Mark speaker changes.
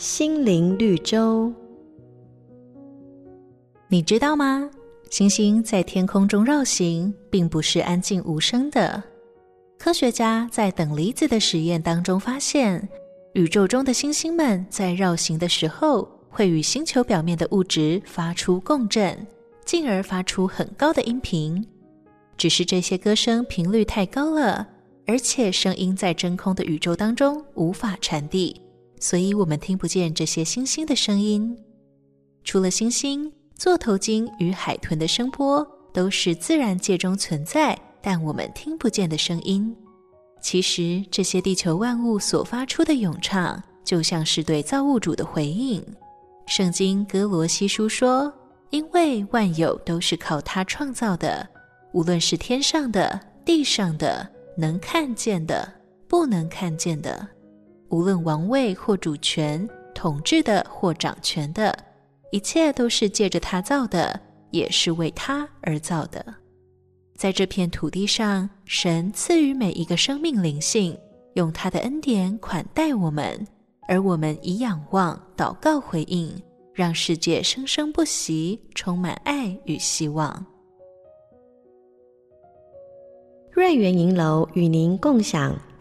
Speaker 1: 心灵绿洲，
Speaker 2: 你知道吗？星星在天空中绕行，并不是安静无声的。科学家在等离子的实验当中发现，宇宙中的星星们在绕行的时候，会与星球表面的物质发出共振，进而发出很高的音频。只是这些歌声频率太高了，而且声音在真空的宇宙当中无法传递。所以我们听不见这些星星的声音。除了星星，座头鲸与海豚的声波都是自然界中存在，但我们听不见的声音。其实，这些地球万物所发出的咏唱，就像是对造物主的回应。圣经歌罗西书说：“因为万有都是靠他创造的，无论是天上的、地上的，能看见的、不能看见的。”无论王位或主权、统治的或掌权的，一切都是借着他造的，也是为他而造的。在这片土地上，神赐予每一个生命灵性，用他的恩典款待我们，而我们以仰望、祷告回应，让世界生生不息，充满爱与希望。
Speaker 1: 瑞园银楼与您共享。